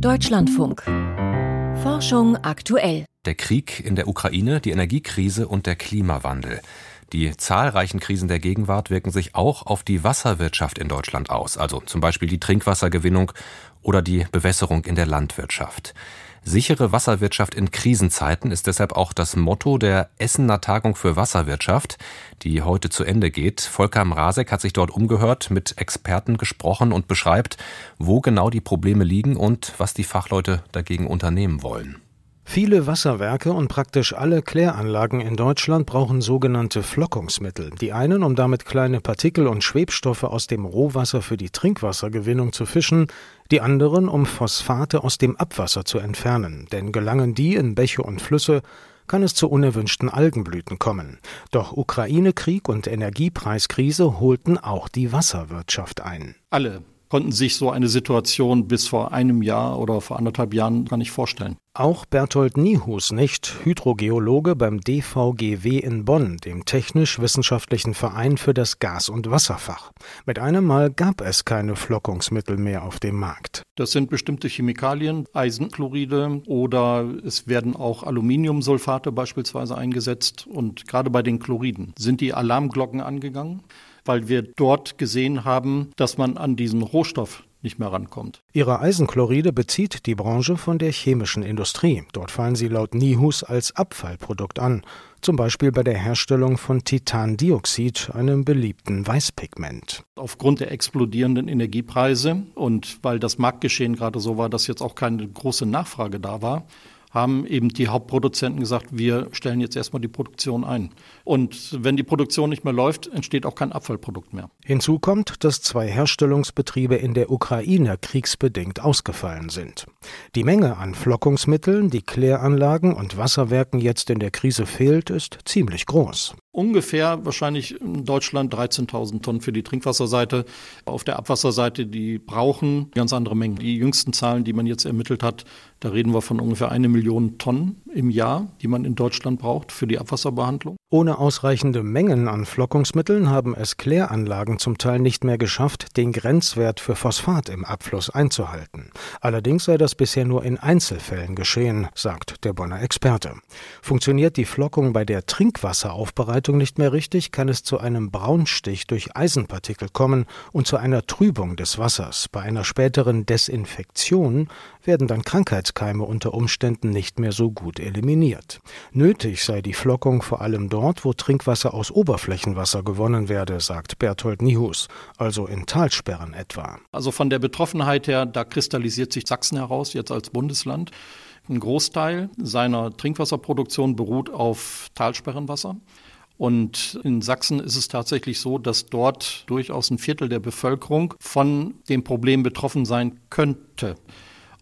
Deutschlandfunk. Forschung aktuell. Der Krieg in der Ukraine, die Energiekrise und der Klimawandel. Die zahlreichen Krisen der Gegenwart wirken sich auch auf die Wasserwirtschaft in Deutschland aus, also zum Beispiel die Trinkwassergewinnung oder die Bewässerung in der Landwirtschaft. Sichere Wasserwirtschaft in Krisenzeiten ist deshalb auch das Motto der Essener Tagung für Wasserwirtschaft, die heute zu Ende geht. Volker Mrazek hat sich dort umgehört, mit Experten gesprochen und beschreibt, wo genau die Probleme liegen und was die Fachleute dagegen unternehmen wollen. Viele Wasserwerke und praktisch alle Kläranlagen in Deutschland brauchen sogenannte Flockungsmittel. Die einen, um damit kleine Partikel und Schwebstoffe aus dem Rohwasser für die Trinkwassergewinnung zu fischen, die anderen, um Phosphate aus dem Abwasser zu entfernen. Denn gelangen die in Bäche und Flüsse, kann es zu unerwünschten Algenblüten kommen. Doch Ukraine-Krieg und Energiepreiskrise holten auch die Wasserwirtschaft ein. Alle konnten sich so eine Situation bis vor einem Jahr oder vor anderthalb Jahren gar nicht vorstellen. Auch Berthold Niehus nicht, Hydrogeologe beim DVGW in Bonn, dem Technisch-Wissenschaftlichen Verein für das Gas- und Wasserfach. Mit einem Mal gab es keine Flockungsmittel mehr auf dem Markt. Das sind bestimmte Chemikalien, Eisenchloride oder es werden auch Aluminiumsulfate beispielsweise eingesetzt. Und gerade bei den Chloriden sind die Alarmglocken angegangen weil wir dort gesehen haben, dass man an diesen Rohstoff nicht mehr rankommt. Ihre Eisenchloride bezieht die Branche von der chemischen Industrie. Dort fallen sie laut Nihus als Abfallprodukt an, zum Beispiel bei der Herstellung von Titandioxid, einem beliebten Weißpigment. Aufgrund der explodierenden Energiepreise und weil das Marktgeschehen gerade so war, dass jetzt auch keine große Nachfrage da war, haben eben die Hauptproduzenten gesagt, wir stellen jetzt erstmal die Produktion ein. Und wenn die Produktion nicht mehr läuft, entsteht auch kein Abfallprodukt mehr. Hinzu kommt, dass zwei Herstellungsbetriebe in der Ukraine kriegsbedingt ausgefallen sind. Die Menge an Flockungsmitteln, die Kläranlagen und Wasserwerken jetzt in der Krise fehlt, ist ziemlich groß ungefähr wahrscheinlich in Deutschland 13.000 Tonnen für die Trinkwasserseite. Auf der Abwasserseite, die brauchen ganz andere Mengen. Die jüngsten Zahlen, die man jetzt ermittelt hat, da reden wir von ungefähr eine Million Tonnen im Jahr, die man in Deutschland braucht für die Abwasserbehandlung. Ohne ausreichende Mengen an Flockungsmitteln haben es Kläranlagen zum Teil nicht mehr geschafft, den Grenzwert für Phosphat im Abfluss einzuhalten. Allerdings sei das bisher nur in Einzelfällen geschehen, sagt der Bonner Experte. Funktioniert die Flockung bei der Trinkwasseraufbereitung nicht mehr richtig, kann es zu einem Braunstich durch Eisenpartikel kommen und zu einer Trübung des Wassers. Bei einer späteren Desinfektion werden dann Krankheitskeime unter Umständen nicht mehr so gut eliminiert. Nötig sei die Flockung vor allem dort, wo Trinkwasser aus Oberflächenwasser gewonnen werde, sagt Berthold Nihus, also in Talsperren etwa. Also von der Betroffenheit her, da kristallisiert sich Sachsen heraus, jetzt als Bundesland. Ein Großteil seiner Trinkwasserproduktion beruht auf Talsperrenwasser. Und in Sachsen ist es tatsächlich so, dass dort durchaus ein Viertel der Bevölkerung von dem Problem betroffen sein könnte.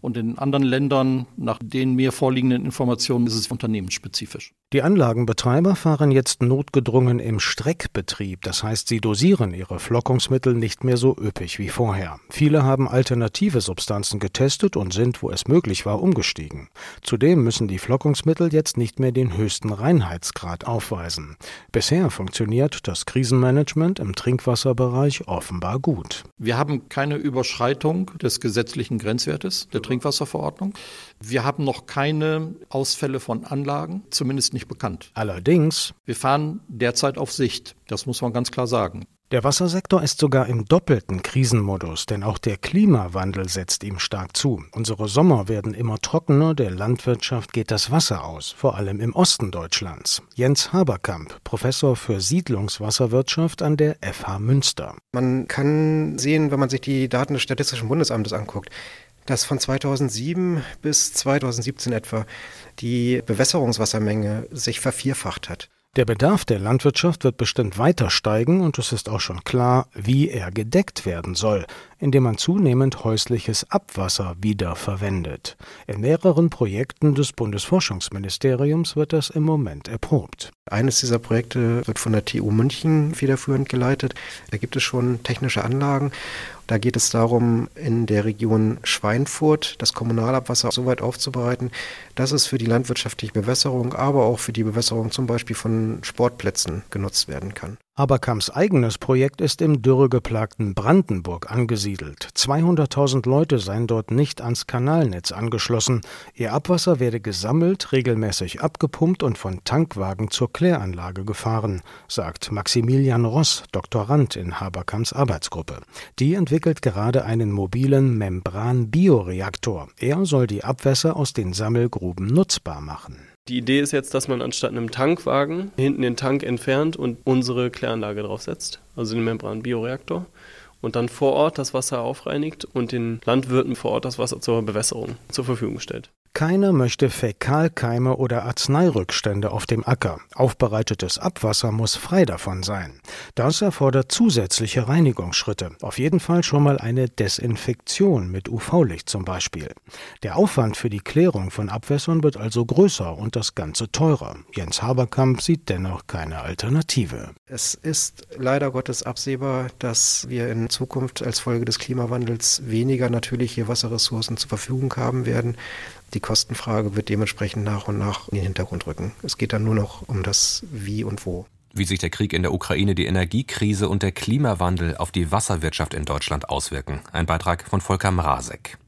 Und in anderen Ländern, nach den mir vorliegenden Informationen, ist es unternehmensspezifisch. Die Anlagenbetreiber fahren jetzt notgedrungen im Streckbetrieb, das heißt, sie dosieren ihre Flockungsmittel nicht mehr so üppig wie vorher. Viele haben alternative Substanzen getestet und sind, wo es möglich war, umgestiegen. Zudem müssen die Flockungsmittel jetzt nicht mehr den höchsten Reinheitsgrad aufweisen. Bisher funktioniert das Krisenmanagement im Trinkwasserbereich offenbar gut. Wir haben keine Überschreitung des gesetzlichen Grenzwertes der Trinkwasserverordnung. Wir haben noch keine Ausfälle von Anlagen, zumindest nicht bekannt. Allerdings. Wir fahren derzeit auf Sicht. Das muss man ganz klar sagen. Der Wassersektor ist sogar im doppelten Krisenmodus, denn auch der Klimawandel setzt ihm stark zu. Unsere Sommer werden immer trockener, der Landwirtschaft geht das Wasser aus, vor allem im Osten Deutschlands. Jens Haberkamp, Professor für Siedlungswasserwirtschaft an der FH Münster. Man kann sehen, wenn man sich die Daten des Statistischen Bundesamtes anguckt, dass von 2007 bis 2017 etwa die Bewässerungswassermenge sich vervierfacht hat. Der Bedarf der Landwirtschaft wird bestimmt weiter steigen und es ist auch schon klar, wie er gedeckt werden soll, indem man zunehmend häusliches Abwasser wiederverwendet. In mehreren Projekten des Bundesforschungsministeriums wird das im Moment erprobt. Eines dieser Projekte wird von der TU München federführend geleitet. Da gibt es schon technische Anlagen. Da geht es darum, in der Region Schweinfurt das Kommunalabwasser so weit aufzubereiten, dass es für die landwirtschaftliche Bewässerung, aber auch für die Bewässerung zum Beispiel von Sportplätzen genutzt werden kann. Haberkamps eigenes Projekt ist im dürregeplagten Brandenburg angesiedelt. 200.000 Leute seien dort nicht ans Kanalnetz angeschlossen. Ihr Abwasser werde gesammelt, regelmäßig abgepumpt und von Tankwagen zur Kläranlage gefahren, sagt Maximilian Ross, Doktorand in Haberkamps Arbeitsgruppe. Die entwickelt gerade einen mobilen Membran-Bioreaktor. Er soll die Abwässer aus den Sammelgruben nutzbar machen. Die Idee ist jetzt, dass man anstatt einem Tankwagen hinten den Tank entfernt und unsere Kläranlage draufsetzt, also den Membran-Bioreaktor, und dann vor Ort das Wasser aufreinigt und den Landwirten vor Ort das Wasser zur Bewässerung zur Verfügung stellt. Keiner möchte Fäkalkeime oder Arzneirückstände auf dem Acker. Aufbereitetes Abwasser muss frei davon sein. Das erfordert zusätzliche Reinigungsschritte. Auf jeden Fall schon mal eine Desinfektion mit UV-Licht zum Beispiel. Der Aufwand für die Klärung von Abwässern wird also größer und das Ganze teurer. Jens Haberkamp sieht dennoch keine Alternative. Es ist leider Gottes absehbar, dass wir in Zukunft als Folge des Klimawandels weniger natürliche Wasserressourcen zur Verfügung haben werden. Die Kostenfrage wird dementsprechend nach und nach in den Hintergrund rücken. Es geht dann nur noch um das Wie und Wo. Wie sich der Krieg in der Ukraine, die Energiekrise und der Klimawandel auf die Wasserwirtschaft in Deutschland auswirken. Ein Beitrag von Volker Mrazek.